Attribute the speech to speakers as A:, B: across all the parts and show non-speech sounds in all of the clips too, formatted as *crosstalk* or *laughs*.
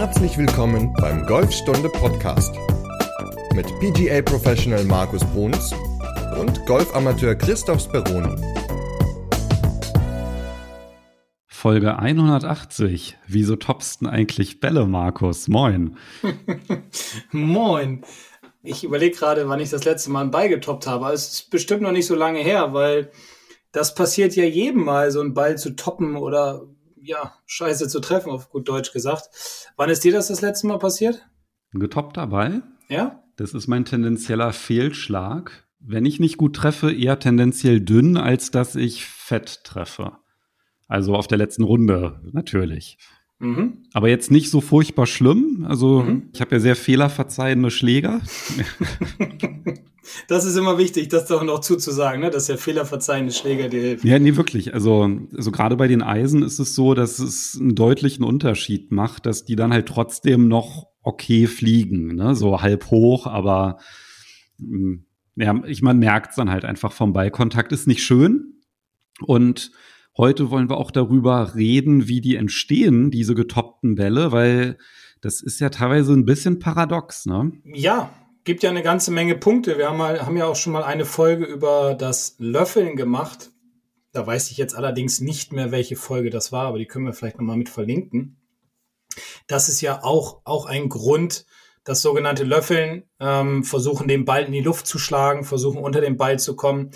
A: Herzlich willkommen beim Golfstunde Podcast mit PGA Professional Markus Bruns und Golfamateur Christoph Speroni.
B: Folge 180. Wieso toppsten eigentlich Bälle, Markus? Moin. *laughs*
C: Moin. Ich überlege gerade, wann ich das letzte Mal einen Ball getoppt habe. Es ist bestimmt noch nicht so lange her, weil das passiert ja jedem Mal, so einen Ball zu toppen oder ja, scheiße zu treffen, auf gut Deutsch gesagt. Wann ist dir das das letzte Mal passiert?
B: Ein getoppter Ball?
C: Ja.
B: Das ist mein tendenzieller Fehlschlag. Wenn ich nicht gut treffe, eher tendenziell dünn, als dass ich fett treffe. Also auf der letzten Runde natürlich. Mhm. Aber jetzt nicht so furchtbar schlimm. Also mhm. ich habe ja sehr fehlerverzeihende Schläger. *laughs* *laughs*
C: Das ist immer wichtig, das doch noch zuzusagen, ne? dass der fehlerverzeihende Schläger dir hilft.
B: Ja, nee, wirklich. Also, also gerade bei den Eisen ist es so, dass es einen deutlichen Unterschied macht, dass die dann halt trotzdem noch okay fliegen, ne? so halb hoch, aber mm, ja, ich man merkt es dann halt einfach vom Ballkontakt ist nicht schön und Heute wollen wir auch darüber reden, wie die entstehen, diese getoppten Bälle, weil das ist ja teilweise ein bisschen paradox, ne?
C: Ja, gibt ja eine ganze Menge Punkte. Wir haben, mal, haben ja auch schon mal eine Folge über das Löffeln gemacht. Da weiß ich jetzt allerdings nicht mehr, welche Folge das war, aber die können wir vielleicht nochmal mit verlinken. Das ist ja auch, auch ein Grund, das sogenannte Löffeln, ähm, versuchen den Ball in die Luft zu schlagen, versuchen unter den Ball zu kommen,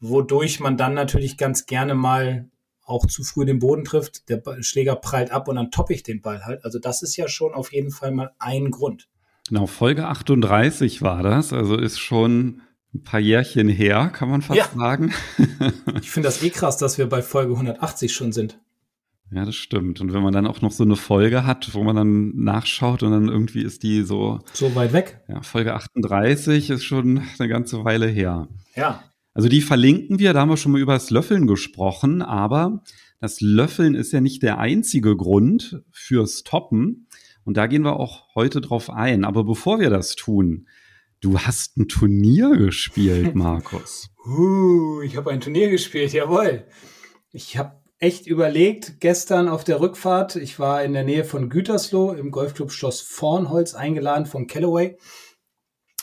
C: wodurch man dann natürlich ganz gerne mal auch zu früh den Boden trifft, der Schläger prallt ab und dann toppe ich den Ball halt. Also das ist ja schon auf jeden Fall mal ein Grund.
B: Genau, Folge 38 war das, also ist schon ein paar Jährchen her, kann man fast ja. sagen. *laughs*
C: ich finde das eh krass, dass wir bei Folge 180 schon sind.
B: Ja, das stimmt. Und wenn man dann auch noch so eine Folge hat, wo man dann nachschaut und dann irgendwie ist die so.
C: So weit weg.
B: Ja, Folge 38 ist schon eine ganze Weile her.
C: Ja.
B: Also die verlinken wir, da haben wir schon mal über das Löffeln gesprochen, aber das Löffeln ist ja nicht der einzige Grund fürs Toppen. Und da gehen wir auch heute drauf ein. Aber bevor wir das tun, du hast ein Turnier gespielt, *laughs* Markus.
C: uh, ich habe ein Turnier gespielt, jawohl. Ich habe echt überlegt, gestern auf der Rückfahrt, ich war in der Nähe von Gütersloh im Golfclub Schloss Vornholz eingeladen von Callaway,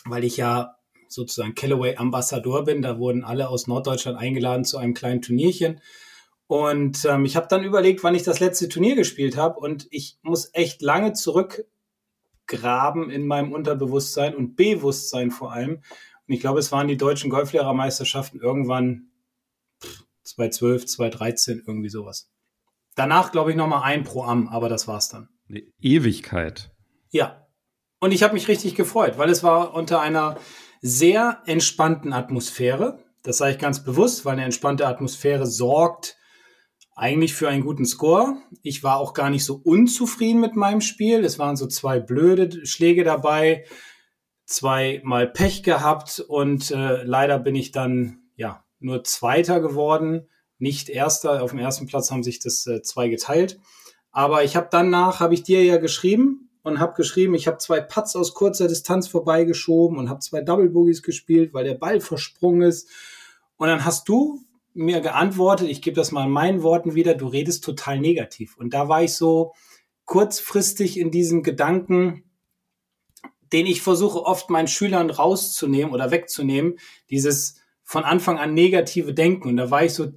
C: weil ich ja sozusagen Callaway Ambassador bin. Da wurden alle aus Norddeutschland eingeladen zu einem kleinen Turnierchen. Und ähm, ich habe dann überlegt, wann ich das letzte Turnier gespielt habe. Und ich muss echt lange zurückgraben in meinem Unterbewusstsein und Bewusstsein vor allem. Und ich glaube, es waren die deutschen Golflehrermeisterschaften irgendwann 2012, 2013, irgendwie sowas. Danach glaube ich nochmal ein pro Am, aber das war's dann.
B: Eine Ewigkeit.
C: Ja. Und ich habe mich richtig gefreut, weil es war unter einer sehr entspannten Atmosphäre. Das sage ich ganz bewusst, weil eine entspannte Atmosphäre sorgt eigentlich für einen guten Score. Ich war auch gar nicht so unzufrieden mit meinem Spiel. Es waren so zwei blöde Schläge dabei, zweimal Pech gehabt und äh, leider bin ich dann ja nur Zweiter geworden, nicht Erster. Auf dem ersten Platz haben sich das äh, zwei geteilt. Aber ich habe danach, habe ich dir ja geschrieben, und habe geschrieben, ich habe zwei Putts aus kurzer Distanz vorbeigeschoben und habe zwei Double Boogies gespielt, weil der Ball versprungen ist. Und dann hast du mir geantwortet, ich gebe das mal in meinen Worten wieder, du redest total negativ. Und da war ich so kurzfristig in diesem Gedanken, den ich versuche oft meinen Schülern rauszunehmen oder wegzunehmen, dieses von Anfang an negative Denken. Und da war ich so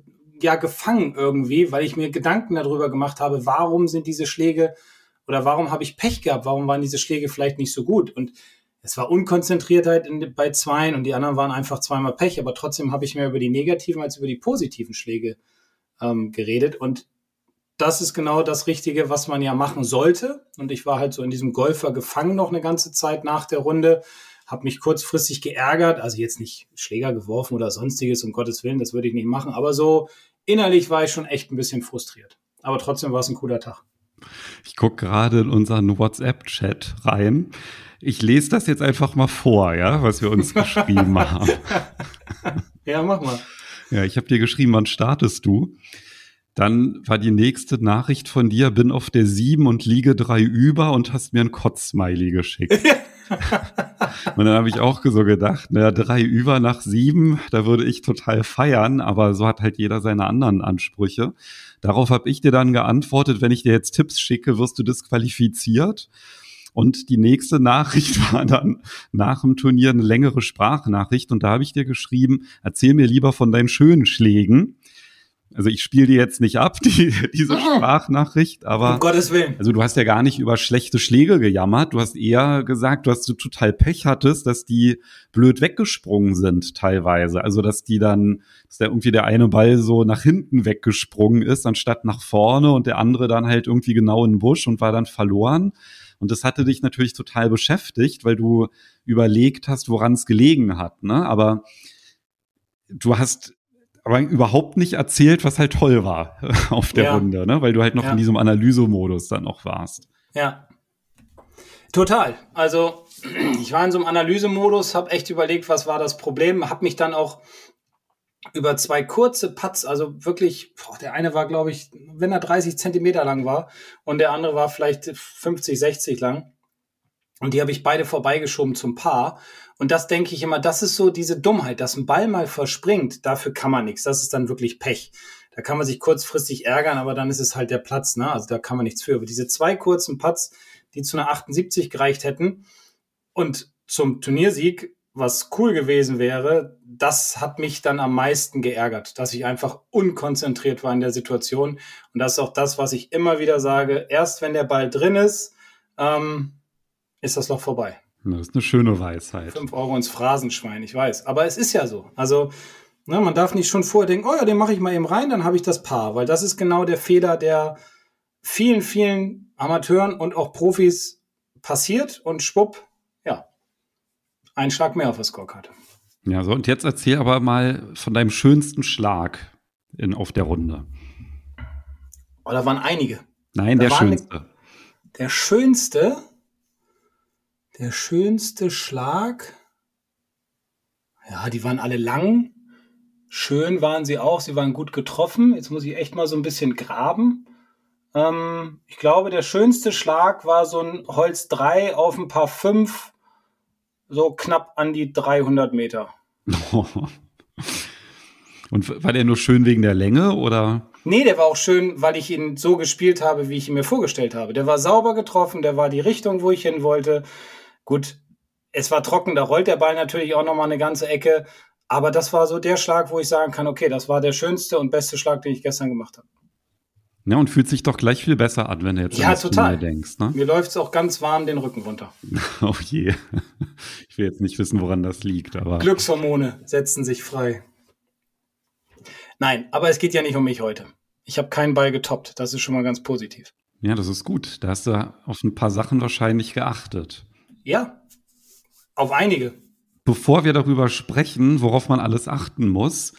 C: ja gefangen irgendwie, weil ich mir Gedanken darüber gemacht habe, warum sind diese Schläge oder warum habe ich Pech gehabt? Warum waren diese Schläge vielleicht nicht so gut? Und es war Unkonzentriertheit in, bei zweien und die anderen waren einfach zweimal Pech, aber trotzdem habe ich mehr über die negativen als über die positiven Schläge ähm, geredet. Und das ist genau das Richtige, was man ja machen sollte. Und ich war halt so in diesem Golfer gefangen noch eine ganze Zeit nach der Runde, habe mich kurzfristig geärgert, also jetzt nicht Schläger geworfen oder sonstiges, um Gottes Willen, das würde ich nicht machen, aber so innerlich war ich schon echt ein bisschen frustriert. Aber trotzdem war es ein cooler Tag.
B: Ich gucke gerade in unseren WhatsApp-Chat rein. Ich lese das jetzt einfach mal vor, ja, was wir uns geschrieben *laughs* haben.
C: Ja, mach mal.
B: Ja, ich habe dir geschrieben, wann startest du? Dann war die nächste Nachricht von dir, bin auf der 7 und liege drei über und hast mir ein Kotzsmiley geschickt. *laughs* Und dann habe ich auch so gedacht, naja, drei über nach sieben, da würde ich total feiern, aber so hat halt jeder seine anderen Ansprüche. Darauf habe ich dir dann geantwortet, wenn ich dir jetzt Tipps schicke, wirst du disqualifiziert. Und die nächste Nachricht *laughs* war dann nach dem Turnier eine längere Sprachnachricht und da habe ich dir geschrieben, erzähl mir lieber von deinen schönen Schlägen. Also ich spiele die jetzt nicht ab, *laughs* die, diese Sprachnachricht, aber
C: um Gottes Willen.
B: Also du hast ja gar nicht über schlechte Schläge gejammert. Du hast eher gesagt, du hast so total Pech hattest, dass die blöd weggesprungen sind teilweise. Also dass die dann, dass der irgendwie der eine Ball so nach hinten weggesprungen ist, anstatt nach vorne und der andere dann halt irgendwie genau in den Busch und war dann verloren. Und das hatte dich natürlich total beschäftigt, weil du überlegt hast, woran es gelegen hat. Ne? Aber du hast aber überhaupt nicht erzählt, was halt toll war *laughs* auf der ja. Runde, ne? weil du halt noch ja. in diesem Analysemodus dann noch warst.
C: Ja. Total. Also *clears throat* ich war in so einem Analysemodus, habe echt überlegt, was war das Problem, habe mich dann auch über zwei kurze Putts, also wirklich, boah, der eine war, glaube ich, wenn er 30 Zentimeter lang war und der andere war vielleicht 50, 60 lang. Und die habe ich beide vorbeigeschoben zum Paar. Und das denke ich immer, das ist so diese Dummheit, dass ein Ball mal verspringt, dafür kann man nichts. Das ist dann wirklich Pech. Da kann man sich kurzfristig ärgern, aber dann ist es halt der Platz, ne? Also da kann man nichts für. Aber diese zwei kurzen Putts, die zu einer 78 gereicht hätten und zum Turniersieg was cool gewesen wäre, das hat mich dann am meisten geärgert, dass ich einfach unkonzentriert war in der Situation. Und das ist auch das, was ich immer wieder sage. Erst wenn der Ball drin ist, ähm, ist das Loch vorbei.
B: Das ist eine schöne Weisheit.
C: Fünf Euro ins Phrasenschwein, ich weiß. Aber es ist ja so. Also, ne, man darf nicht schon vorher denken, oh ja, den mache ich mal eben rein, dann habe ich das Paar. Weil das ist genau der Fehler, der vielen, vielen Amateuren und auch Profis passiert. Und schwupp, ein Schlag mehr auf der Scorecard.
B: Ja, so und jetzt erzähl aber mal von deinem schönsten Schlag in, auf der Runde.
C: Oh, da waren einige.
B: Nein, da der schönste.
C: Ne, der schönste, der schönste Schlag. Ja, die waren alle lang. Schön waren sie auch. Sie waren gut getroffen. Jetzt muss ich echt mal so ein bisschen graben. Ähm, ich glaube, der schönste Schlag war so ein Holz 3 auf ein paar 5 so knapp an die 300 Meter. *laughs*
B: Und war der nur schön wegen der Länge oder?
C: Nee, der war auch schön, weil ich ihn so gespielt habe, wie ich ihn mir vorgestellt habe. Der war sauber getroffen, der war die Richtung, wo ich hin wollte. Gut, es war trocken, da rollt der Ball natürlich auch nochmal eine ganze Ecke. Aber das war so der Schlag, wo ich sagen kann, okay, das war der schönste und beste Schlag, den ich gestern gemacht habe.
B: Ja, und fühlt sich doch gleich viel besser an, wenn du jetzt
C: ja, total. denkst. Ne? Mir läuft es auch ganz warm den Rücken runter. *laughs*
B: oh je. Ich will jetzt nicht wissen, woran das liegt, aber.
C: Glückshormone setzen sich frei. Nein, aber es geht ja nicht um mich heute. Ich habe keinen Ball getoppt. Das ist schon mal ganz positiv.
B: Ja, das ist gut. Da hast du auf ein paar Sachen wahrscheinlich geachtet.
C: Ja, auf einige.
B: Bevor wir darüber sprechen, worauf man alles achten muss,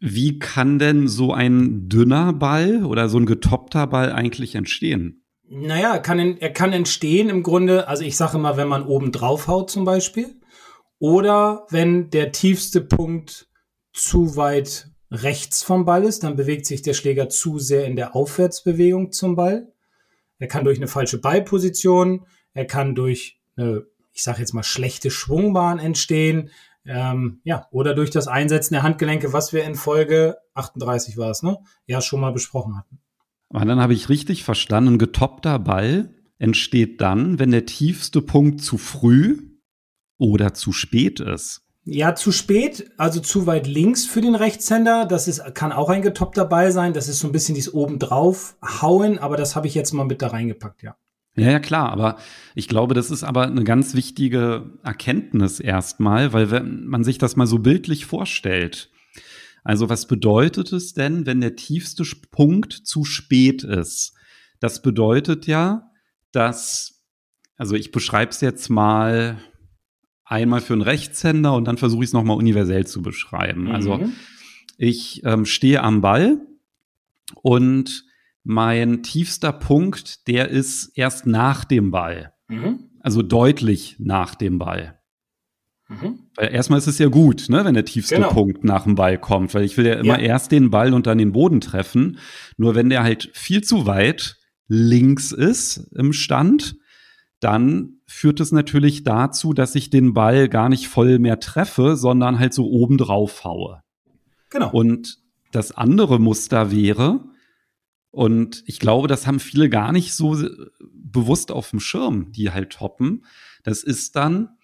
B: wie kann denn so ein dünner Ball oder so ein getoppter Ball eigentlich entstehen?
C: Naja, er kann, er kann entstehen im Grunde, also ich sage immer, wenn man oben drauf haut zum Beispiel, oder wenn der tiefste Punkt zu weit rechts vom Ball ist, dann bewegt sich der Schläger zu sehr in der Aufwärtsbewegung zum Ball. Er kann durch eine falsche Ballposition, er kann durch eine, ich sage jetzt mal, schlechte Schwungbahn entstehen, ähm, ja, oder durch das Einsetzen der Handgelenke, was wir in Folge 38 war es, ne? Ja, schon mal besprochen hatten.
B: Aber dann habe ich richtig verstanden, ein getoppter Ball entsteht dann, wenn der tiefste Punkt zu früh oder zu spät ist.
C: Ja, zu spät, also zu weit links für den Rechtshänder. Das ist, kann auch ein getoppter Ball sein. Das ist so ein bisschen dieses obendrauf hauen, aber das habe ich jetzt mal mit da reingepackt, ja.
B: Ja, ja, klar, aber ich glaube, das ist aber eine ganz wichtige Erkenntnis erstmal, weil wenn man sich das mal so bildlich vorstellt. Also was bedeutet es denn, wenn der tiefste Punkt zu spät ist? Das bedeutet ja, dass, also ich beschreibe es jetzt mal einmal für einen Rechtshänder und dann versuche ich es nochmal universell zu beschreiben. Also mhm. Also ich ähm, stehe am Ball und mein tiefster Punkt, der ist erst nach dem Ball. Mhm. Also deutlich nach dem Ball. Mhm. Weil erstmal ist es ja gut, ne, wenn der tiefste genau. Punkt nach dem Ball kommt, weil ich will ja immer ja. erst den Ball und dann den Boden treffen. Nur wenn der halt viel zu weit links ist im Stand, dann führt es natürlich dazu, dass ich den Ball gar nicht voll mehr treffe, sondern halt so oben drauf haue. Genau. Und das andere Muster wäre, und ich glaube, das haben viele gar nicht so bewusst auf dem Schirm, die halt toppen. Das ist dann,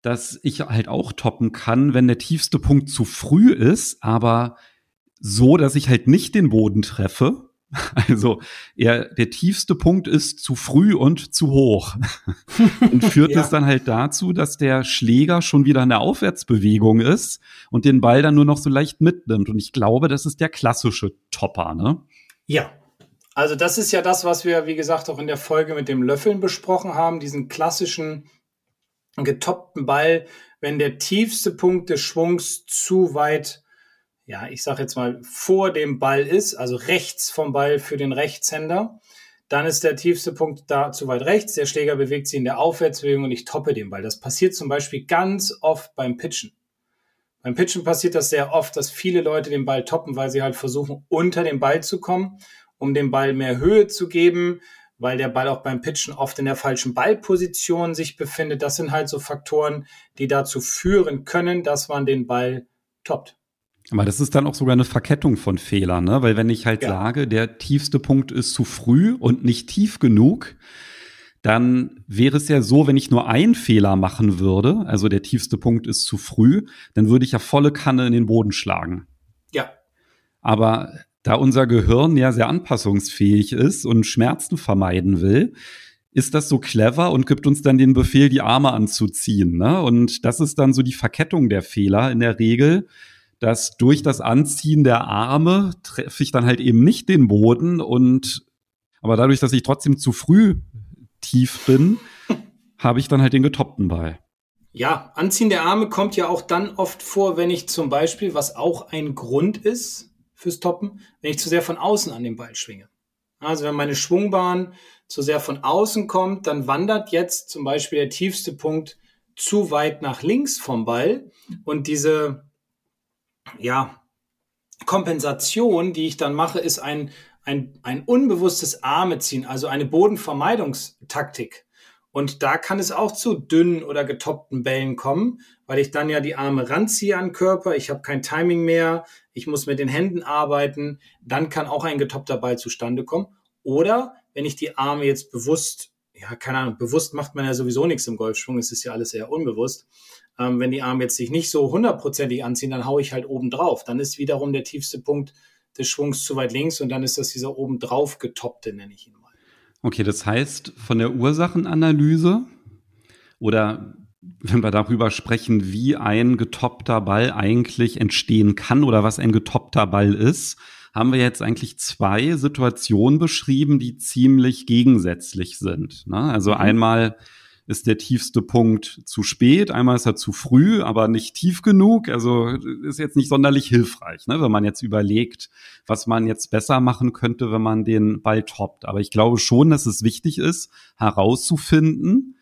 B: dass ich halt auch toppen kann, wenn der tiefste Punkt zu früh ist, aber so, dass ich halt nicht den Boden treffe, *laughs* also er, der tiefste Punkt ist zu früh und zu hoch. *laughs* und führt *laughs* ja. es dann halt dazu, dass der Schläger schon wieder in der Aufwärtsbewegung ist und den Ball dann nur noch so leicht mitnimmt. Und ich glaube, das ist der klassische Topper, ne?
C: Ja. Also das ist ja das, was wir, wie gesagt, auch in der Folge mit dem Löffeln besprochen haben, diesen klassischen getoppten Ball, wenn der tiefste Punkt des Schwungs zu weit ja, ich sage jetzt mal, vor dem Ball ist, also rechts vom Ball für den Rechtshänder, dann ist der tiefste Punkt da zu weit rechts. Der Schläger bewegt sich in der Aufwärtsbewegung und ich toppe den Ball. Das passiert zum Beispiel ganz oft beim Pitchen. Beim Pitchen passiert das sehr oft, dass viele Leute den Ball toppen, weil sie halt versuchen, unter den Ball zu kommen, um dem Ball mehr Höhe zu geben, weil der Ball auch beim Pitchen oft in der falschen Ballposition sich befindet. Das sind halt so Faktoren, die dazu führen können, dass man den Ball toppt.
B: Aber das ist dann auch sogar eine Verkettung von Fehlern, ne? Weil wenn ich halt ja. sage, der tiefste Punkt ist zu früh und nicht tief genug, dann wäre es ja so, wenn ich nur einen Fehler machen würde, also der tiefste Punkt ist zu früh, dann würde ich ja volle Kanne in den Boden schlagen.
C: Ja.
B: Aber da unser Gehirn ja sehr anpassungsfähig ist und Schmerzen vermeiden will, ist das so clever und gibt uns dann den Befehl, die Arme anzuziehen. Ne? Und das ist dann so die Verkettung der Fehler in der Regel dass durch das Anziehen der Arme treffe ich dann halt eben nicht den Boden und aber dadurch, dass ich trotzdem zu früh tief bin, *laughs* habe ich dann halt den getoppten Ball.
C: Ja, Anziehen der Arme kommt ja auch dann oft vor, wenn ich zum Beispiel, was auch ein Grund ist fürs Toppen, wenn ich zu sehr von außen an den Ball schwinge. Also wenn meine Schwungbahn zu sehr von außen kommt, dann wandert jetzt zum Beispiel der tiefste Punkt zu weit nach links vom Ball und diese ja, Kompensation, die ich dann mache, ist ein, ein, ein unbewusstes Armeziehen, also eine Bodenvermeidungstaktik. Und da kann es auch zu dünnen oder getoppten Bällen kommen, weil ich dann ja die Arme ranziehe an Körper, ich habe kein Timing mehr, ich muss mit den Händen arbeiten, dann kann auch ein getoppter Ball zustande kommen. Oder wenn ich die Arme jetzt bewusst, ja, keine Ahnung, bewusst macht man ja sowieso nichts im Golfschwung, es ist ja alles eher unbewusst, ähm, wenn die Arme jetzt sich nicht so hundertprozentig anziehen, dann haue ich halt oben drauf. Dann ist wiederum der tiefste Punkt des Schwungs zu weit links und dann ist das dieser oben drauf getoppte, nenne ich ihn.
B: Okay, das heißt, von der Ursachenanalyse oder wenn wir darüber sprechen, wie ein getoppter Ball eigentlich entstehen kann oder was ein getoppter Ball ist, haben wir jetzt eigentlich zwei Situationen beschrieben, die ziemlich gegensätzlich sind. Ne? Also mhm. einmal ist der tiefste Punkt zu spät, einmal ist er zu früh, aber nicht tief genug. Also ist jetzt nicht sonderlich hilfreich, ne, wenn man jetzt überlegt, was man jetzt besser machen könnte, wenn man den Ball toppt. Aber ich glaube schon, dass es wichtig ist, herauszufinden,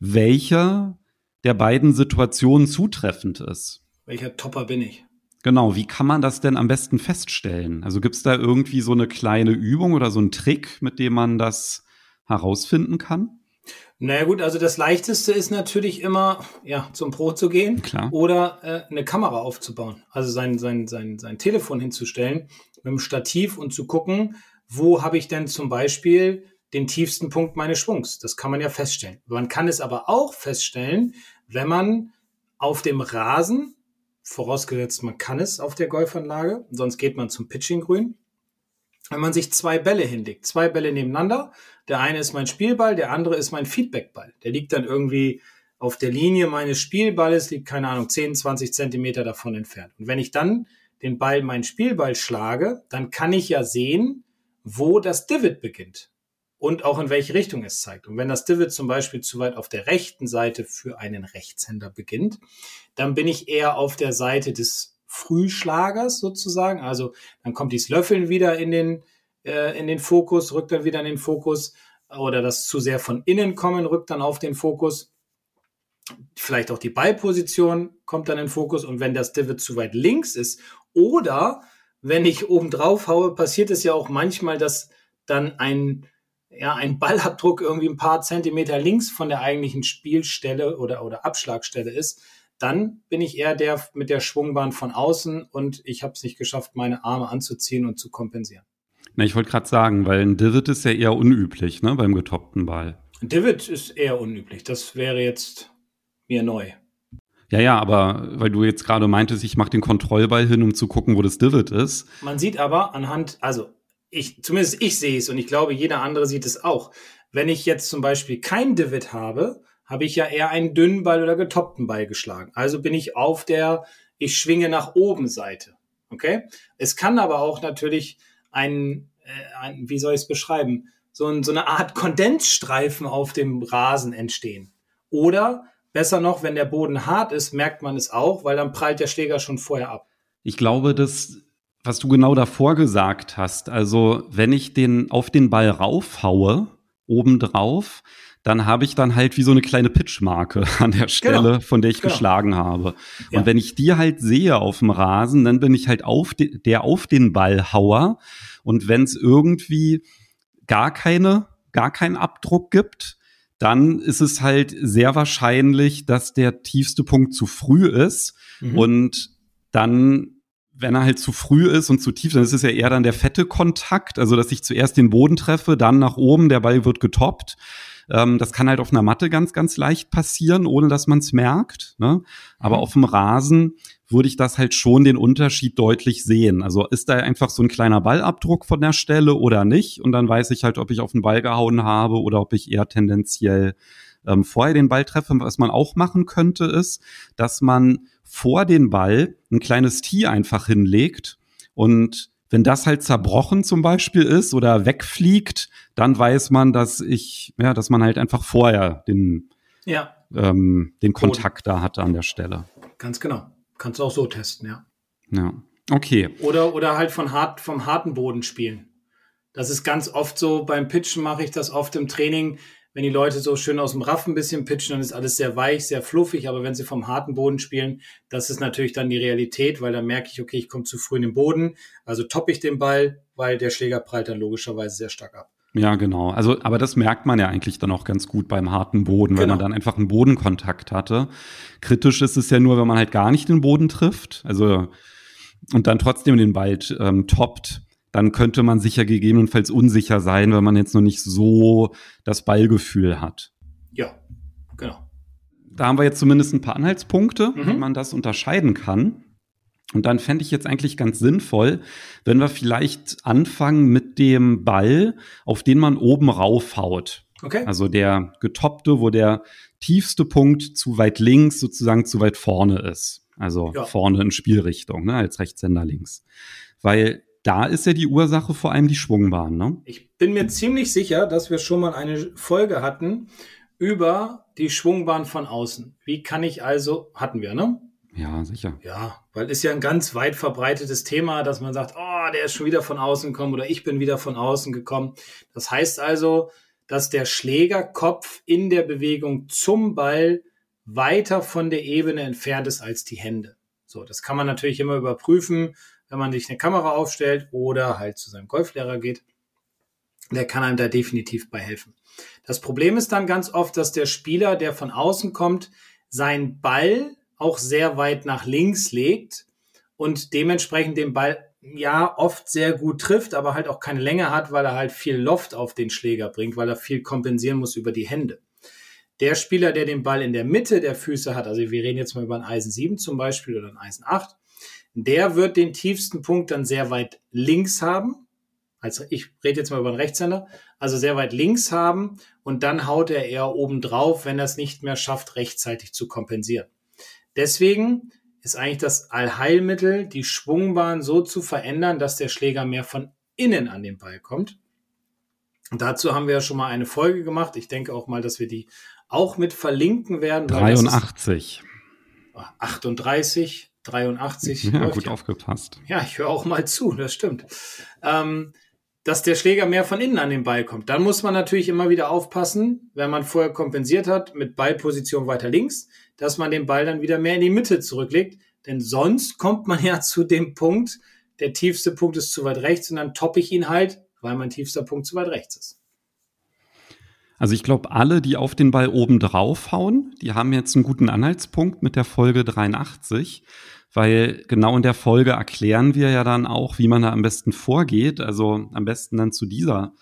B: welcher der beiden Situationen zutreffend ist.
C: Welcher Topper bin ich?
B: Genau, wie kann man das denn am besten feststellen? Also gibt es da irgendwie so eine kleine Übung oder so einen Trick, mit dem man das herausfinden kann?
C: Naja gut, also das Leichteste ist natürlich immer, ja, zum Pro zu gehen
B: Klar.
C: oder äh, eine Kamera aufzubauen. Also sein, sein, sein, sein Telefon hinzustellen mit dem Stativ und zu gucken, wo habe ich denn zum Beispiel den tiefsten Punkt meines Schwungs. Das kann man ja feststellen. Man kann es aber auch feststellen, wenn man auf dem Rasen, vorausgesetzt man kann es auf der Golfanlage, sonst geht man zum Pitchinggrün, wenn man sich zwei Bälle hinlegt, zwei Bälle nebeneinander, der eine ist mein Spielball, der andere ist mein Feedbackball. Der liegt dann irgendwie auf der Linie meines Spielballes, liegt keine Ahnung, 10, 20 Zentimeter davon entfernt. Und wenn ich dann den Ball, meinen Spielball schlage, dann kann ich ja sehen, wo das Divot beginnt und auch in welche Richtung es zeigt. Und wenn das Divot zum Beispiel zu weit auf der rechten Seite für einen Rechtshänder beginnt, dann bin ich eher auf der Seite des Frühschlagers sozusagen. Also dann kommt dieses Löffeln wieder in den, äh, in den Fokus, rückt dann wieder in den Fokus. Oder das zu sehr von innen kommen, rückt dann auf den Fokus. Vielleicht auch die Ballposition kommt dann in den Fokus. Und wenn das Divot zu weit links ist oder wenn ich oben drauf haue, passiert es ja auch manchmal, dass dann ein, ja, ein Ballabdruck irgendwie ein paar Zentimeter links von der eigentlichen Spielstelle oder, oder Abschlagstelle ist, dann bin ich eher der mit der Schwungbahn von außen und ich habe es nicht geschafft, meine Arme anzuziehen und zu kompensieren.
B: Na, ich wollte gerade sagen, weil ein Divot ist ja eher unüblich, ne, beim getoppten Ball.
C: Ein Divot ist eher unüblich. Das wäre jetzt mir neu.
B: Ja, ja, aber weil du jetzt gerade meintest, ich mache den Kontrollball hin, um zu gucken, wo das Divot ist.
C: Man sieht aber anhand, also ich, zumindest ich sehe es und ich glaube, jeder andere sieht es auch. Wenn ich jetzt zum Beispiel kein Divot habe, habe ich ja eher einen dünnen Ball oder getoppten Ball geschlagen. Also bin ich auf der ich schwinge nach oben Seite. Okay? Es kann aber auch natürlich ein, äh, ein wie soll ich es beschreiben, so, ein, so eine Art Kondensstreifen auf dem Rasen entstehen. Oder besser noch, wenn der Boden hart ist, merkt man es auch, weil dann prallt der Schläger schon vorher ab.
B: Ich glaube, dass was du genau davor gesagt hast, also wenn ich den auf den Ball raufhaue, obendrauf, dann habe ich dann halt wie so eine kleine Pitchmarke *laughs* an der Stelle, genau. von der ich genau. geschlagen habe. Ja. Und wenn ich die halt sehe auf dem Rasen, dann bin ich halt auf de, der auf den Ballhauer. Und wenn es irgendwie gar keine, gar keinen Abdruck gibt, dann ist es halt sehr wahrscheinlich, dass der tiefste Punkt zu früh ist mhm. und dann wenn er halt zu früh ist und zu tief, dann ist es ja eher dann der fette Kontakt, also dass ich zuerst den Boden treffe, dann nach oben, der Ball wird getoppt. Ähm, das kann halt auf einer Matte ganz, ganz leicht passieren, ohne dass man es merkt. Ne? Aber mhm. auf dem Rasen würde ich das halt schon den Unterschied deutlich sehen. Also ist da einfach so ein kleiner Ballabdruck von der Stelle oder nicht? Und dann weiß ich halt, ob ich auf den Ball gehauen habe oder ob ich eher tendenziell ähm, vorher den Ball treffe. Was man auch machen könnte, ist, dass man vor den Ball ein kleines Tee einfach hinlegt und wenn das halt zerbrochen zum Beispiel ist oder wegfliegt, dann weiß man, dass ich, ja, dass man halt einfach vorher den, ja. ähm, den Kontakt da hatte an der Stelle.
C: Ganz genau. Kannst du auch so testen, ja.
B: Ja. Okay.
C: Oder, oder halt von hart, vom harten Boden spielen. Das ist ganz oft so, beim Pitchen mache ich das oft im Training, wenn die Leute so schön aus dem Raff ein bisschen pitchen, dann ist alles sehr weich, sehr fluffig, aber wenn sie vom harten Boden spielen, das ist natürlich dann die Realität, weil dann merke ich, okay, ich komme zu früh in den Boden, also toppe ich den Ball, weil der Schläger prallt dann logischerweise sehr stark ab.
B: Ja, genau. Also, aber das merkt man ja eigentlich dann auch ganz gut beim harten Boden, genau. weil man dann einfach einen Bodenkontakt hatte. Kritisch ist es ja nur, wenn man halt gar nicht den Boden trifft, also und dann trotzdem den Ball ähm, toppt dann könnte man sich ja gegebenenfalls unsicher sein, wenn man jetzt noch nicht so das Ballgefühl hat.
C: Ja, genau.
B: Da haben wir jetzt zumindest ein paar Anhaltspunkte, mhm. wie man das unterscheiden kann. Und dann fände ich jetzt eigentlich ganz sinnvoll, wenn wir vielleicht anfangen mit dem Ball, auf den man oben raufhaut. Okay. Also der getoppte, wo der tiefste Punkt zu weit links, sozusagen zu weit vorne ist. Also ja. vorne in Spielrichtung, ne, als Rechtshänder links. Weil da ist ja die Ursache vor allem die Schwungbahn, ne?
C: Ich bin mir ziemlich sicher, dass wir schon mal eine Folge hatten über die Schwungbahn von außen. Wie kann ich also, hatten wir, ne?
B: Ja, sicher.
C: Ja, weil ist ja ein ganz weit verbreitetes Thema, dass man sagt, oh, der ist schon wieder von außen gekommen oder ich bin wieder von außen gekommen. Das heißt also, dass der Schlägerkopf in der Bewegung zum Ball weiter von der Ebene entfernt ist als die Hände. So, das kann man natürlich immer überprüfen wenn man sich eine Kamera aufstellt oder halt zu seinem Golflehrer geht. Der kann einem da definitiv bei helfen. Das Problem ist dann ganz oft, dass der Spieler, der von außen kommt, seinen Ball auch sehr weit nach links legt und dementsprechend den Ball ja oft sehr gut trifft, aber halt auch keine Länge hat, weil er halt viel Loft auf den Schläger bringt, weil er viel kompensieren muss über die Hände. Der Spieler, der den Ball in der Mitte der Füße hat, also wir reden jetzt mal über ein Eisen 7 zum Beispiel oder ein Eisen 8, der wird den tiefsten Punkt dann sehr weit links haben. Also ich rede jetzt mal über den Rechtshänder. Also sehr weit links haben und dann haut er eher oben drauf, wenn er es nicht mehr schafft, rechtzeitig zu kompensieren. Deswegen ist eigentlich das Allheilmittel, die Schwungbahn so zu verändern, dass der Schläger mehr von innen an den Ball kommt. Und dazu haben wir ja schon mal eine Folge gemacht. Ich denke auch mal, dass wir die auch mit verlinken werden.
B: 83.
C: 38. 83. *laughs*
B: Ja, gut ja. aufgepasst.
C: Ja, ich höre auch mal zu, das stimmt. Ähm, dass der Schläger mehr von innen an den Ball kommt. Dann muss man natürlich immer wieder aufpassen, wenn man vorher kompensiert hat mit Ballposition weiter links, dass man den Ball dann wieder mehr in die Mitte zurücklegt. Denn sonst kommt man *laughs* ja zu dem Punkt, der tiefste Punkt ist zu weit rechts und dann toppe ich ihn halt, weil mein tiefster Punkt zu weit rechts ist.
B: Also ich glaube, alle, die auf den Ball oben draufhauen, die haben jetzt einen guten Anhaltspunkt mit der Folge 83, weil genau in der Folge erklären wir ja dann auch, wie man da am besten vorgeht. Also am besten dann zu dieser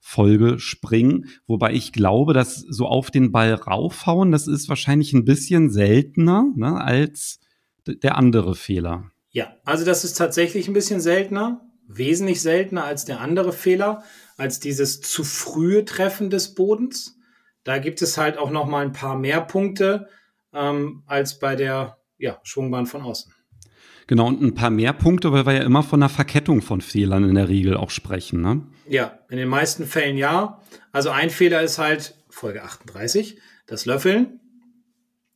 B: Folge springen, wobei ich glaube, dass so auf den Ball raufhauen, das ist wahrscheinlich ein bisschen seltener ne, als der andere Fehler.
C: Ja, also das ist tatsächlich ein bisschen seltener, wesentlich seltener als der andere Fehler als dieses zu frühe Treffen des Bodens. Da gibt es halt auch noch mal ein paar mehr Punkte ähm, als bei der ja, Schwungbahn von außen.
B: Genau, und ein paar mehr Punkte, weil wir ja immer von einer Verkettung von Fehlern in der Regel auch sprechen. Ne?
C: Ja, in den meisten Fällen ja. Also ein Fehler ist halt Folge 38, das Löffeln.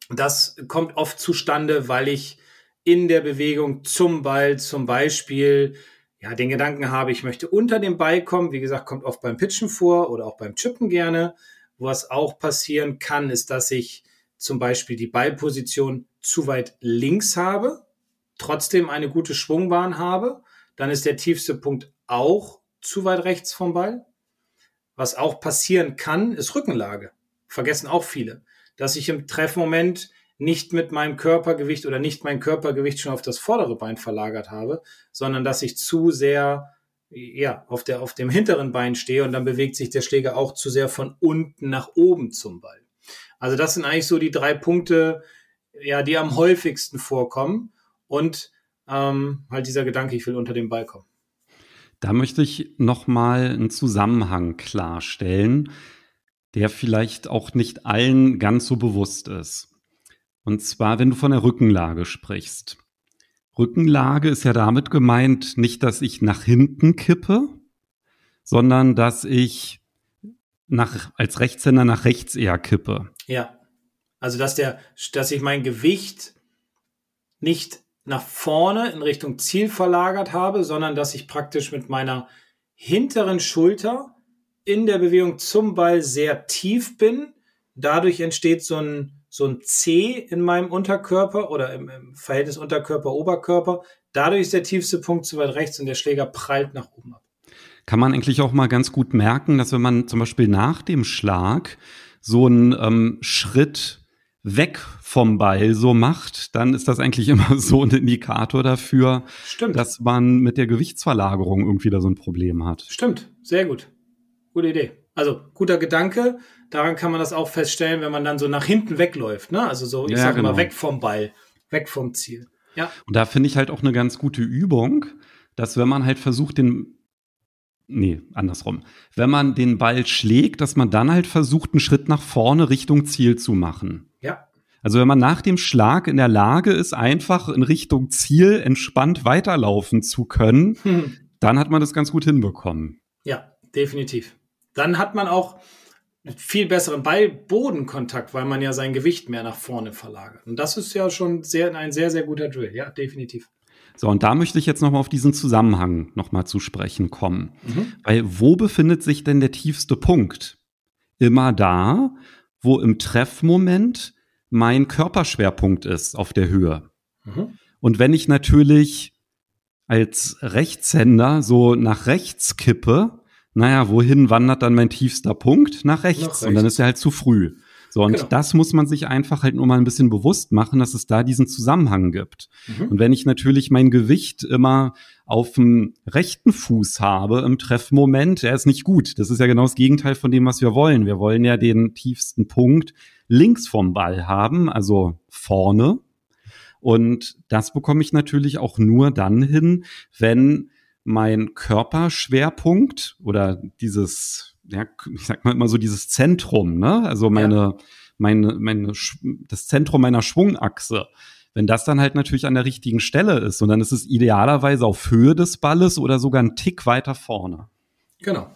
C: Das kommt oft zustande, weil ich in der Bewegung zum Ball zum Beispiel ja, den Gedanken habe, ich möchte unter dem Ball kommen. Wie gesagt, kommt oft beim Pitchen vor oder auch beim Chippen gerne. Was auch passieren kann, ist, dass ich zum Beispiel die Ballposition zu weit links habe, trotzdem eine gute Schwungbahn habe. Dann ist der tiefste Punkt auch zu weit rechts vom Ball. Was auch passieren kann, ist Rückenlage. Vergessen auch viele, dass ich im Treffmoment nicht mit meinem Körpergewicht oder nicht mein Körpergewicht schon auf das vordere Bein verlagert habe, sondern dass ich zu sehr ja, auf, der, auf dem hinteren Bein stehe und dann bewegt sich der Schläger auch zu sehr von unten nach oben zum Ball. Also das sind eigentlich so die drei Punkte, ja, die am häufigsten vorkommen und ähm, halt dieser Gedanke, ich will unter dem Ball kommen.
B: Da möchte ich nochmal einen Zusammenhang klarstellen, der vielleicht auch nicht allen ganz so bewusst ist. Und zwar, wenn du von der Rückenlage sprichst. Rückenlage ist ja damit gemeint, nicht, dass ich nach hinten kippe, sondern dass ich nach, als Rechtshänder nach rechts eher kippe.
C: Ja. Also, dass der, dass ich mein Gewicht nicht nach vorne in Richtung Ziel verlagert habe, sondern dass ich praktisch mit meiner hinteren Schulter in der Bewegung zum Ball sehr tief bin. Dadurch entsteht so ein so ein C in meinem Unterkörper oder im, im Verhältnis Unterkörper-Oberkörper. Dadurch ist der tiefste Punkt zu weit rechts und der Schläger prallt nach oben ab.
B: Kann man eigentlich auch mal ganz gut merken, dass wenn man zum Beispiel nach dem Schlag so einen ähm, Schritt weg vom Ball so macht, dann ist das eigentlich immer *laughs* so ein Indikator dafür, Stimmt. dass man mit der Gewichtsverlagerung irgendwie da so ein Problem hat.
C: Stimmt, sehr gut. Gute Idee. Also guter Gedanke. Daran kann man das auch feststellen, wenn man dann so nach hinten wegläuft. Ne? Also so, ich ja, sage genau. mal, weg vom Ball, weg vom Ziel. Ja.
B: Und da finde ich halt auch eine ganz gute Übung, dass wenn man halt versucht, den Nee, andersrum. Wenn man den Ball schlägt, dass man dann halt versucht, einen Schritt nach vorne Richtung Ziel zu machen.
C: Ja.
B: Also wenn man nach dem Schlag in der Lage ist, einfach in Richtung Ziel entspannt weiterlaufen zu können, hm. dann hat man das ganz gut hinbekommen.
C: Ja, definitiv. Dann hat man auch viel besseren Ball-Bodenkontakt, weil man ja sein Gewicht mehr nach vorne verlagert. Und das ist ja schon sehr, ein sehr, sehr guter Drill. Ja, definitiv.
B: So, und da möchte ich jetzt nochmal auf diesen Zusammenhang nochmal zu sprechen kommen. Mhm. Weil wo befindet sich denn der tiefste Punkt? Immer da, wo im Treffmoment mein Körperschwerpunkt ist auf der Höhe. Mhm. Und wenn ich natürlich als Rechtshänder so nach rechts kippe, naja, wohin wandert dann mein tiefster Punkt? Nach rechts. Nach rechts. Und dann ist er halt zu früh. So, und genau. das muss man sich einfach halt nur mal ein bisschen bewusst machen, dass es da diesen Zusammenhang gibt. Mhm. Und wenn ich natürlich mein Gewicht immer auf dem rechten Fuß habe im Treffmoment, der ist nicht gut. Das ist ja genau das Gegenteil von dem, was wir wollen. Wir wollen ja den tiefsten Punkt links vom Ball haben, also vorne. Und das bekomme ich natürlich auch nur dann hin, wenn mein Körperschwerpunkt oder dieses, ja, ich sag mal immer so dieses Zentrum, ne? Also meine, ja. meine, meine, das Zentrum meiner Schwungachse. Wenn das dann halt natürlich an der richtigen Stelle ist und dann ist es idealerweise auf Höhe des Balles oder sogar einen Tick weiter vorne.
C: Genau.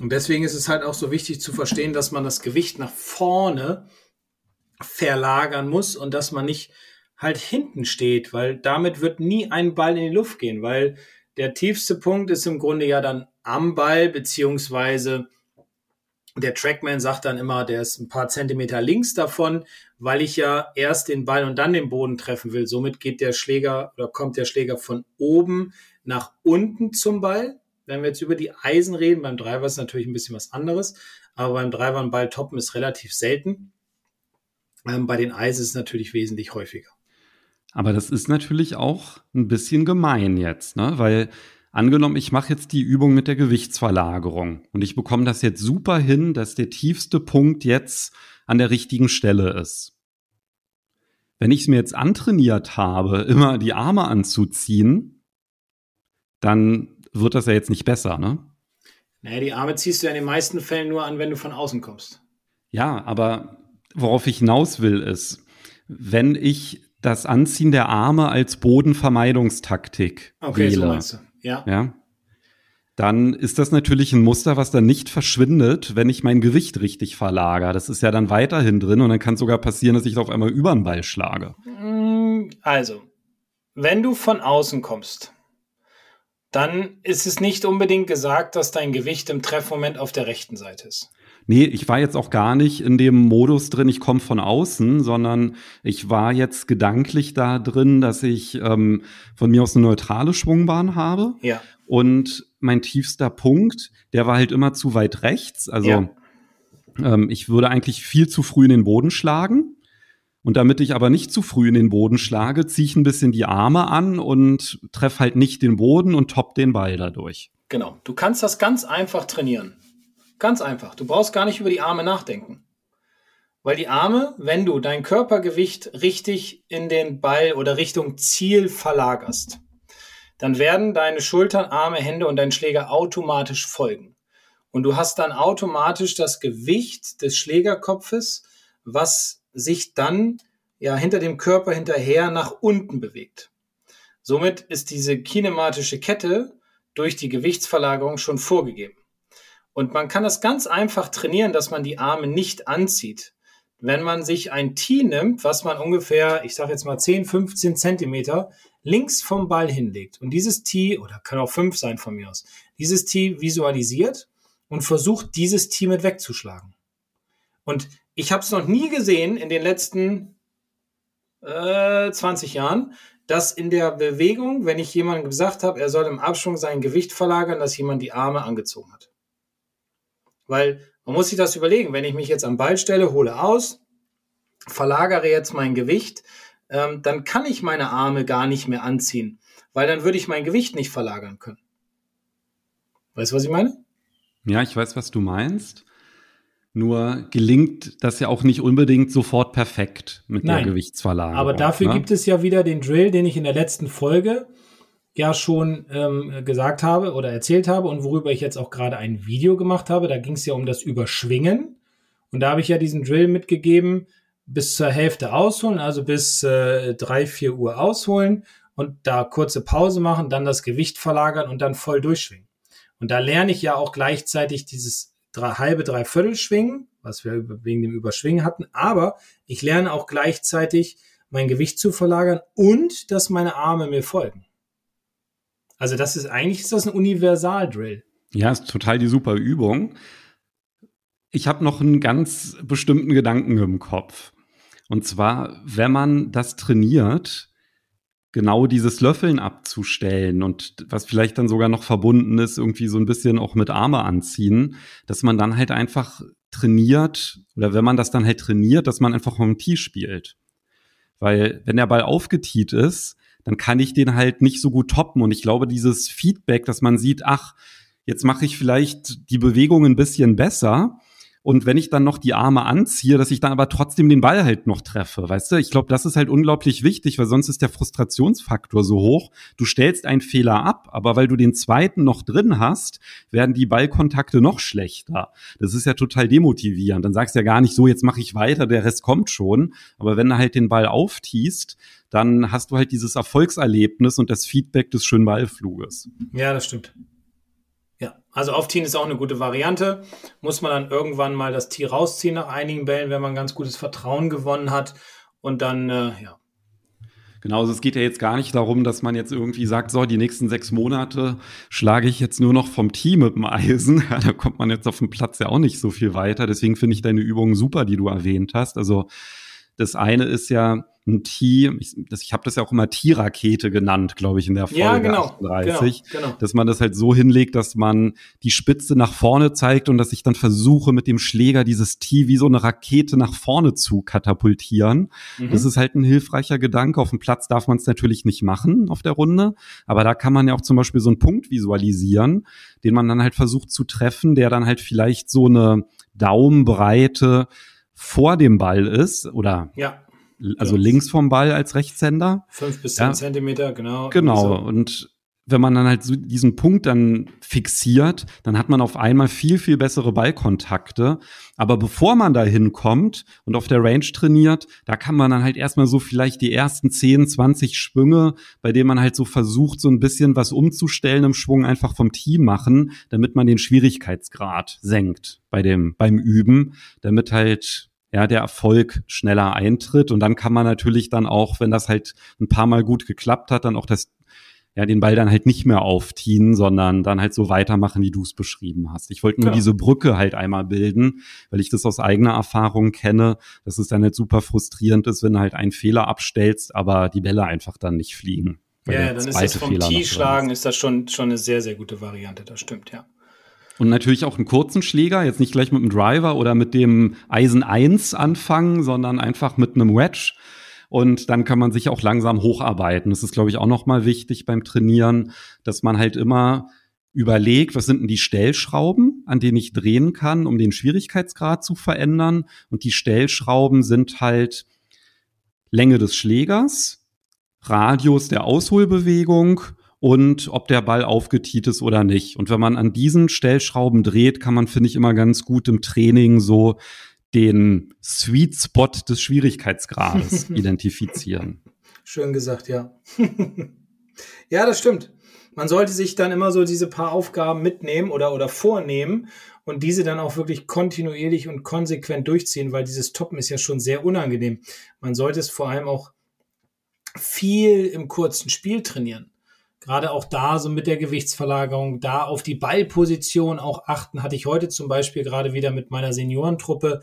C: Und deswegen ist es halt auch so wichtig zu verstehen, dass man das Gewicht nach vorne verlagern muss und dass man nicht halt hinten steht, weil damit wird nie ein Ball in die Luft gehen, weil der tiefste Punkt ist im Grunde ja dann am Ball, beziehungsweise der Trackman sagt dann immer, der ist ein paar Zentimeter links davon, weil ich ja erst den Ball und dann den Boden treffen will. Somit geht der Schläger oder kommt der Schläger von oben nach unten zum Ball. wenn wir jetzt über die Eisen reden, beim Driver ist natürlich ein bisschen was anderes, aber beim Driver ein Ball toppen ist relativ selten. Ähm, bei den Eisen ist es natürlich wesentlich häufiger.
B: Aber das ist natürlich auch ein bisschen gemein jetzt, ne? Weil angenommen, ich mache jetzt die Übung mit der Gewichtsverlagerung und ich bekomme das jetzt super hin, dass der tiefste Punkt jetzt an der richtigen Stelle ist. Wenn ich es mir jetzt antrainiert habe, *laughs* immer die Arme anzuziehen, dann wird das ja jetzt nicht besser, ne?
C: Naja, die Arme ziehst du ja in den meisten Fällen nur an, wenn du von außen kommst.
B: Ja, aber worauf ich hinaus will, ist, wenn ich das Anziehen der Arme als Bodenvermeidungstaktik okay, wähle, so meinst du. Ja. ja, dann ist das natürlich ein Muster, was dann nicht verschwindet, wenn ich mein Gewicht richtig verlagere. Das ist ja dann weiterhin drin und dann kann es sogar passieren, dass ich auf einmal über den Ball schlage.
C: Mm, also, wenn du von außen kommst, dann ist es nicht unbedingt gesagt, dass dein Gewicht im Treffmoment auf der rechten Seite ist.
B: Nee, ich war jetzt auch gar nicht in dem Modus drin, ich komme von außen, sondern ich war jetzt gedanklich da drin, dass ich ähm, von mir aus eine neutrale Schwungbahn habe.
C: Ja.
B: Und mein tiefster Punkt, der war halt immer zu weit rechts. Also ja. ähm, ich würde eigentlich viel zu früh in den Boden schlagen. Und damit ich aber nicht zu früh in den Boden schlage, ziehe ich ein bisschen die Arme an und treffe halt nicht den Boden und top den Ball dadurch.
C: Genau. Du kannst das ganz einfach trainieren. Ganz einfach. Du brauchst gar nicht über die Arme nachdenken. Weil die Arme, wenn du dein Körpergewicht richtig in den Ball oder Richtung Ziel verlagerst, dann werden deine Schultern, Arme, Hände und dein Schläger automatisch folgen. Und du hast dann automatisch das Gewicht des Schlägerkopfes, was sich dann ja hinter dem Körper hinterher nach unten bewegt. Somit ist diese kinematische Kette durch die Gewichtsverlagerung schon vorgegeben. Und man kann das ganz einfach trainieren, dass man die Arme nicht anzieht. Wenn man sich ein Tee nimmt, was man ungefähr, ich sage jetzt mal 10, 15 Zentimeter links vom Ball hinlegt und dieses Tee, oder kann auch fünf sein von mir aus, dieses Tee visualisiert und versucht, dieses Tee mit wegzuschlagen. Und ich habe es noch nie gesehen in den letzten äh, 20 Jahren, dass in der Bewegung, wenn ich jemandem gesagt habe, er soll im Abschwung sein Gewicht verlagern, dass jemand die Arme angezogen hat. Weil man muss sich das überlegen, wenn ich mich jetzt am Ball stelle, hole aus, verlagere jetzt mein Gewicht, ähm, dann kann ich meine Arme gar nicht mehr anziehen, weil dann würde ich mein Gewicht nicht verlagern können. Weißt du, was ich meine?
B: Ja, ich weiß, was du meinst. Nur gelingt das ja auch nicht unbedingt sofort perfekt mit Nein, der Gewichtsverlagerung.
C: Aber dafür ne? gibt es ja wieder den Drill, den ich in der letzten Folge ja schon ähm, gesagt habe oder erzählt habe und worüber ich jetzt auch gerade ein Video gemacht habe. Da ging es ja um das Überschwingen. Und da habe ich ja diesen Drill mitgegeben, bis zur Hälfte ausholen, also bis äh, 3, 4 Uhr ausholen und da kurze Pause machen, dann das Gewicht verlagern und dann voll durchschwingen. Und da lerne ich ja auch gleichzeitig dieses drei, halbe, dreiviertel Schwingen, was wir wegen dem Überschwingen hatten, aber ich lerne auch gleichzeitig mein Gewicht zu verlagern und dass meine Arme mir folgen. Also das ist eigentlich ist das ein Universal-Drill.
B: Ja, ist total die super Übung. Ich habe noch einen ganz bestimmten Gedanken im Kopf. Und zwar, wenn man das trainiert, genau dieses Löffeln abzustellen und was vielleicht dann sogar noch verbunden ist, irgendwie so ein bisschen auch mit Arme anziehen, dass man dann halt einfach trainiert oder wenn man das dann halt trainiert, dass man einfach vom Tee spielt. Weil wenn der Ball aufgetiet ist, dann kann ich den halt nicht so gut toppen. Und ich glaube, dieses Feedback, dass man sieht, ach, jetzt mache ich vielleicht die Bewegung ein bisschen besser. Und wenn ich dann noch die Arme anziehe, dass ich dann aber trotzdem den Ball halt noch treffe, weißt du? Ich glaube, das ist halt unglaublich wichtig, weil sonst ist der Frustrationsfaktor so hoch. Du stellst einen Fehler ab, aber weil du den zweiten noch drin hast, werden die Ballkontakte noch schlechter. Das ist ja total demotivierend. Dann sagst du ja gar nicht so, jetzt mache ich weiter, der Rest kommt schon. Aber wenn du halt den Ball auftiest, dann hast du halt dieses Erfolgserlebnis und das Feedback des schönen Ballfluges.
C: Ja, das stimmt. Ja, also aufziehen ist auch eine gute Variante. Muss man dann irgendwann mal das Tier rausziehen nach einigen Bällen, wenn man ganz gutes Vertrauen gewonnen hat. Und dann, äh, ja.
B: Genau, also es geht ja jetzt gar nicht darum, dass man jetzt irgendwie sagt, so, die nächsten sechs Monate schlage ich jetzt nur noch vom Team mit dem Eisen. *laughs* Ja, da kommt man jetzt auf dem Platz ja auch nicht so viel weiter. Deswegen finde ich deine Übungen super, die du erwähnt hast. Also Das eine ist ja ein Tee, ich, ich habe das ja auch immer Tierrakete genannt, glaube ich, in der Folge
C: ja, genau,
B: 38,
C: genau, genau.
B: dass man das halt so hinlegt, dass man die Spitze nach vorne zeigt und dass ich dann versuche, mit dem Schläger dieses Tee wie so eine Rakete nach vorne zu katapultieren. Mhm. Das ist halt ein hilfreicher Gedanke. Auf dem Platz darf man es natürlich nicht machen auf der Runde, aber da kann man ja auch zum Beispiel so einen Punkt visualisieren, den man dann halt versucht zu treffen, der dann halt vielleicht so eine Daumenbreite vor dem Ball ist oder
C: ja
B: also ja. links vom Ball als Rechtshänder.
C: Fünf bis zehn ja. Zentimeter, genau.
B: Genau. So. Und wenn man dann halt so diesen Punkt dann fixiert, dann hat man auf einmal viel, viel bessere Ballkontakte. Aber bevor man da hinkommt und auf der Range trainiert, da kann man dann halt erstmal so vielleicht die ersten 10, 20 Schwünge, bei denen man halt so versucht, so ein bisschen was umzustellen im Schwung einfach vom Team machen, damit man den Schwierigkeitsgrad senkt bei dem, beim Üben, damit halt ja, der Erfolg schneller eintritt. Und dann kann man natürlich dann auch, wenn das halt ein paar Mal gut geklappt hat, dann auch das, ja, den Ball dann halt nicht mehr aufziehen, sondern dann halt so weitermachen, wie du es beschrieben hast. Ich wollte nur genau. diese Brücke halt einmal bilden, weil ich das aus eigener Erfahrung kenne, dass es dann halt super frustrierend ist, wenn du halt einen Fehler abstellst, aber die Bälle einfach dann nicht fliegen.
C: Ja, dann ist das vom Tee schlagen, ist das schon, schon eine sehr, sehr gute Variante, das stimmt, ja.
B: Und natürlich auch einen kurzen Schläger, jetzt nicht gleich mit dem Driver oder mit dem Eisen 1 anfangen, sondern einfach mit einem Wedge. Und dann kann man sich auch langsam hocharbeiten. Das ist, glaube ich, auch nochmal wichtig beim Trainieren, dass man halt immer überlegt, was sind denn die Stellschrauben, an denen ich drehen kann, um den Schwierigkeitsgrad zu verändern. Und die Stellschrauben sind halt Länge des Schlägers, Radius der Ausholbewegung und ob der Ball aufgetiet ist oder nicht. Und wenn man an diesen Stellschrauben dreht, kann man, finde ich, immer ganz gut im Training so den Sweet Spot des Schwierigkeitsgrades *laughs* identifizieren.
C: Schön gesagt, ja. *laughs* ja, das stimmt. Man sollte sich dann immer so diese paar Aufgaben mitnehmen oder, oder vornehmen und diese dann auch wirklich kontinuierlich und konsequent durchziehen, weil dieses Toppen ist ja schon sehr unangenehm. Man sollte es vor allem auch viel im kurzen Spiel trainieren gerade auch da so mit der Gewichtsverlagerung, da auf die Ballposition auch achten, hatte ich heute zum Beispiel gerade wieder mit meiner Seniorentruppe,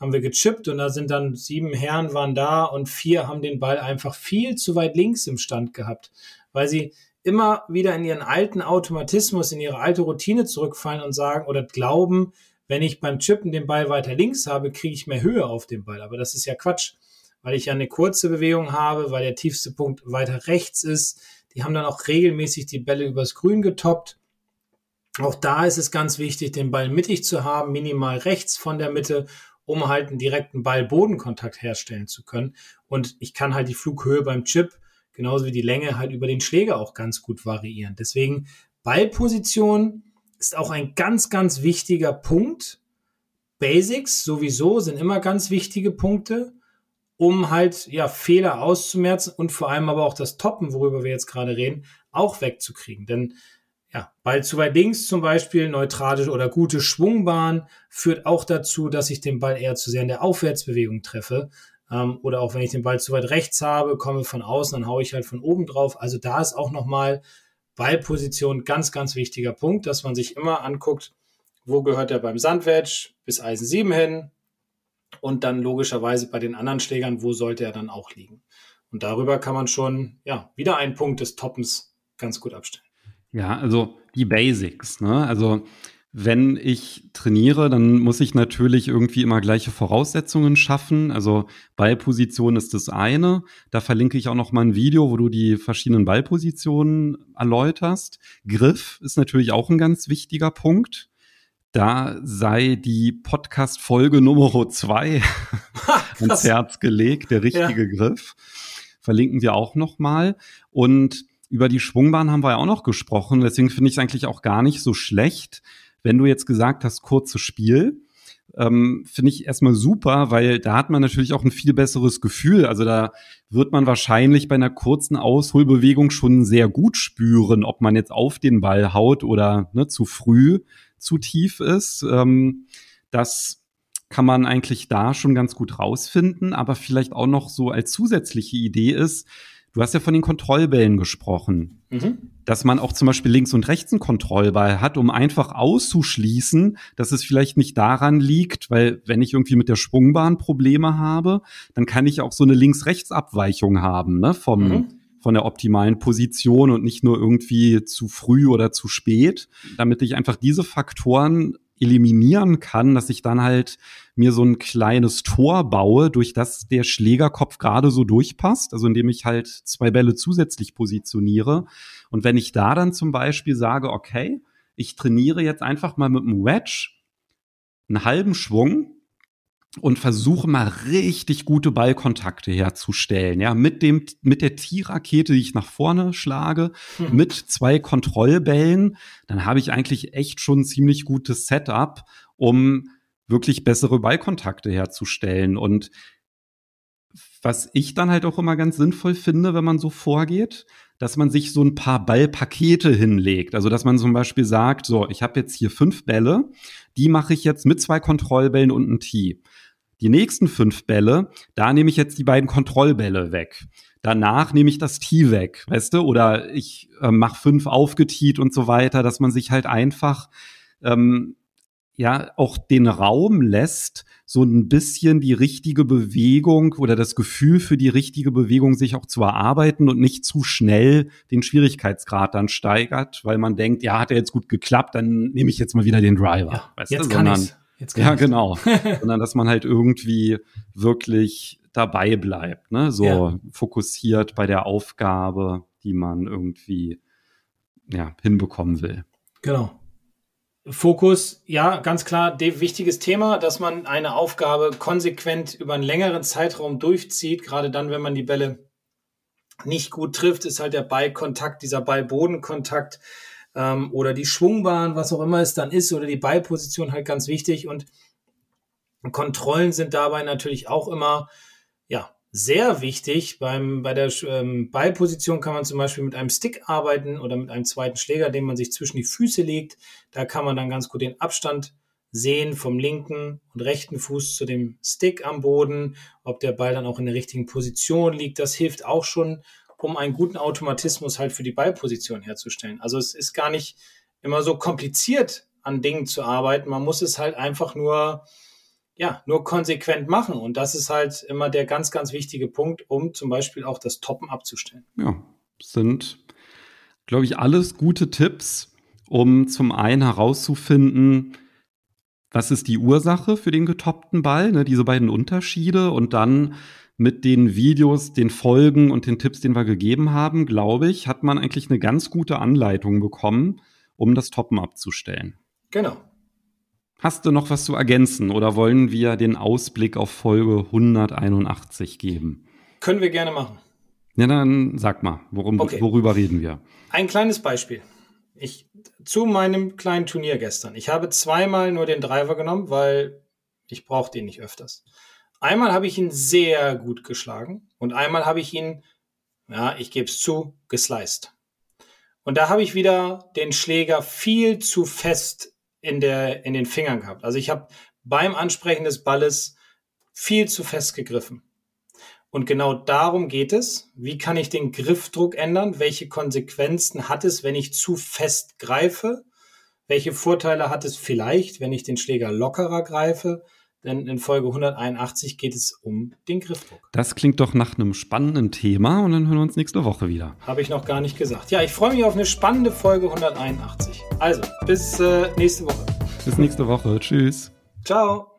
C: haben wir gechippt und da sind dann sieben Herren waren da und vier haben den Ball einfach viel zu weit links im Stand gehabt, weil sie immer wieder in ihren alten Automatismus, in ihre alte Routine zurückfallen und sagen oder glauben, wenn ich beim Chippen den Ball weiter links habe, kriege ich mehr Höhe auf den Ball. Aber das ist ja Quatsch, weil ich ja eine kurze Bewegung habe, weil der tiefste Punkt weiter rechts ist, die haben dann auch regelmäßig die Bälle übers Grün getoppt. Auch da ist es ganz wichtig, den Ball mittig zu haben, minimal rechts von der Mitte, um halt einen direkten Ball-Bodenkontakt herstellen zu können. Und ich kann halt die Flughöhe beim Chip genauso wie die Länge halt über den Schläger auch ganz gut variieren. Deswegen Ballposition ist auch ein ganz, ganz wichtiger Punkt. Basics sowieso sind immer ganz wichtige Punkte um halt ja Fehler auszumerzen und vor allem aber auch das Toppen, worüber wir jetzt gerade reden, auch wegzukriegen. Denn ja, Ball zu weit links zum Beispiel, neutrale oder gute Schwungbahn führt auch dazu, dass ich den Ball eher zu sehr in der Aufwärtsbewegung treffe. Ähm, oder auch wenn ich den Ball zu weit rechts habe, komme von außen, dann haue ich halt von oben drauf. Also da ist auch nochmal Ballposition ganz, ganz wichtiger Punkt, dass man sich immer anguckt, wo gehört er beim Sandwedge bis Eisen 7 hin, und dann logischerweise bei den anderen Schlägern, wo sollte er dann auch liegen. Und darüber kann man schon, ja, wieder einen Punkt des Toppens ganz gut abstellen.
B: Ja, also die Basics, ne? Also wenn ich trainiere, dann muss ich natürlich irgendwie immer gleiche Voraussetzungen schaffen. Also Ballposition ist das eine. Da verlinke ich auch noch mal ein Video, wo du die verschiedenen Ballpositionen erläuterst. Griff ist natürlich auch ein ganz wichtiger Punkt da sei die Podcast-Folge Nummer zwei *laughs* *laughs* ans Herz gelegt, der richtige ja. Griff. Verlinken wir auch nochmal. Und über die Schwungbahn haben wir ja auch noch gesprochen. Deswegen finde ich es eigentlich auch gar nicht so schlecht, wenn du jetzt gesagt hast, kurzes Spiel. Ähm, finde ich erstmal super, weil da hat man natürlich auch ein viel besseres Gefühl. Also da wird man wahrscheinlich bei einer kurzen Ausholbewegung schon sehr gut spüren, ob man jetzt auf den Ball haut oder ne, zu früh zu tief ist. Ähm, das kann man eigentlich da schon ganz gut rausfinden, aber vielleicht auch noch so als zusätzliche Idee ist, Du hast ja von den Kontrollbällen gesprochen. Mhm. Dass man auch zum Beispiel links und rechts einen Kontrollball hat, um einfach auszuschließen, dass es vielleicht nicht daran liegt, weil wenn ich irgendwie mit der Schwungbahn Probleme habe, dann kann ich auch so eine Links-Rechts-Abweichung haben, ne, vom, mhm von der optimalen Position und nicht nur irgendwie zu früh oder zu spät, damit ich einfach diese Faktoren eliminieren kann, dass ich dann halt mir so ein kleines Tor baue, durch das der Schlägerkopf gerade so durchpasst, also indem ich halt zwei Bälle zusätzlich positioniere. Und wenn ich da dann zum Beispiel sage, okay, ich trainiere jetzt einfach mal mit einem Wedge einen halben Schwung und versuche mal richtig gute Ballkontakte herzustellen. Ja, mit dem, mit der T-Rakete, die ich nach vorne schlage, hm. mit zwei Kontrollbällen, dann habe ich eigentlich echt schon ein ziemlich gutes Setup, um wirklich bessere Ballkontakte herzustellen. Und was ich dann halt auch immer ganz sinnvoll finde, wenn man so vorgeht, dass man sich so ein paar Ballpakete hinlegt. Also dass man zum Beispiel sagt, so, ich habe jetzt hier fünf Bälle, die mache ich jetzt mit zwei Kontrollbällen und einem Tee. Die nächsten fünf Bälle, da nehme ich jetzt die beiden Kontrollbälle weg. Danach nehme ich das Tee weg, weißt du? Oder ich äh, mache fünf aufgetiet und so weiter, dass man sich halt einfach ähm, ja auch den Raum lässt, so ein bisschen die richtige Bewegung oder das Gefühl für die richtige Bewegung sich auch zu erarbeiten und nicht zu schnell den Schwierigkeitsgrad dann steigert, weil man denkt, ja, hat er jetzt gut geklappt, dann nehme ich jetzt mal wieder den Driver. Ja,
C: weißt jetzt du? kann Sondern,
B: Jetzt ja, genau. *laughs* Sondern dass man halt irgendwie wirklich dabei bleibt, ne? So ja. fokussiert bei der Aufgabe, die man irgendwie ja, hinbekommen will.
C: Genau. Fokus, ja, ganz klar, wichtiges Thema, dass man eine Aufgabe konsequent über einen längeren Zeitraum durchzieht, gerade dann, wenn man die Bälle nicht gut trifft, ist halt der Ballkontakt, dieser Ball-Boden-Kontakt ähm, oder die Schwungbahn, was auch immer es dann ist, oder die Ballposition halt ganz wichtig. Und Kontrollen sind dabei natürlich auch immer, ja, sehr wichtig. Beim, bei der ähm, Ballposition kann man zum Beispiel mit einem Stick arbeiten oder mit einem zweiten Schläger, den man sich zwischen die Füße legt. Da kann man dann ganz gut den Abstand sehen vom linken und rechten Fuß zu dem Stick am Boden, ob der Ball dann auch in der richtigen Position liegt. Das hilft auch schon, um einen guten Automatismus halt für die Ballposition herzustellen. Also es ist gar nicht immer so kompliziert, an Dingen zu arbeiten. Man muss es halt einfach nur, ja, nur konsequent machen. Und das ist halt immer der ganz, ganz wichtige Punkt, um zum Beispiel auch das Toppen abzustellen.
B: Ja, sind, glaube ich, alles gute Tipps, um zum einen herauszufinden, was ist die Ursache für den getoppten Ball, ne, diese beiden Unterschiede und dann mit den Videos, den Folgen und den Tipps, den wir gegeben haben, glaube ich, hat man eigentlich eine ganz gute Anleitung bekommen, um das Toppen abzustellen.
C: Genau.
B: Hast du noch was zu ergänzen oder wollen wir den Ausblick auf Folge 181 geben?
C: Können wir gerne machen.
B: Ja, dann sag mal, worum, okay. worüber reden wir?
C: Ein kleines Beispiel. Ich, zu meinem kleinen Turnier gestern. Ich habe zweimal nur den Driver genommen, weil ich brauche den nicht öfters. Einmal habe ich ihn sehr gut geschlagen und einmal habe ich ihn, ja, ich gebe es zu, gesliced. Und da habe ich wieder den Schläger viel zu fest in, der, in den Fingern gehabt. Also ich habe beim Ansprechen des Balles viel zu fest gegriffen. Und genau darum geht es. Wie kann ich den Griffdruck ändern? Welche Konsequenzen hat es, wenn ich zu fest greife? Welche Vorteile hat es vielleicht, wenn ich den Schläger lockerer greife? Denn in Folge 181 geht es um den Griffdruck.
B: Das klingt doch nach einem spannenden Thema und dann hören wir uns nächste Woche wieder.
C: Habe ich noch gar nicht gesagt. Ja, ich freue mich auf eine spannende Folge 181. Also, bis äh, nächste Woche.
B: Bis nächste Woche. Tschüss.
C: Ciao.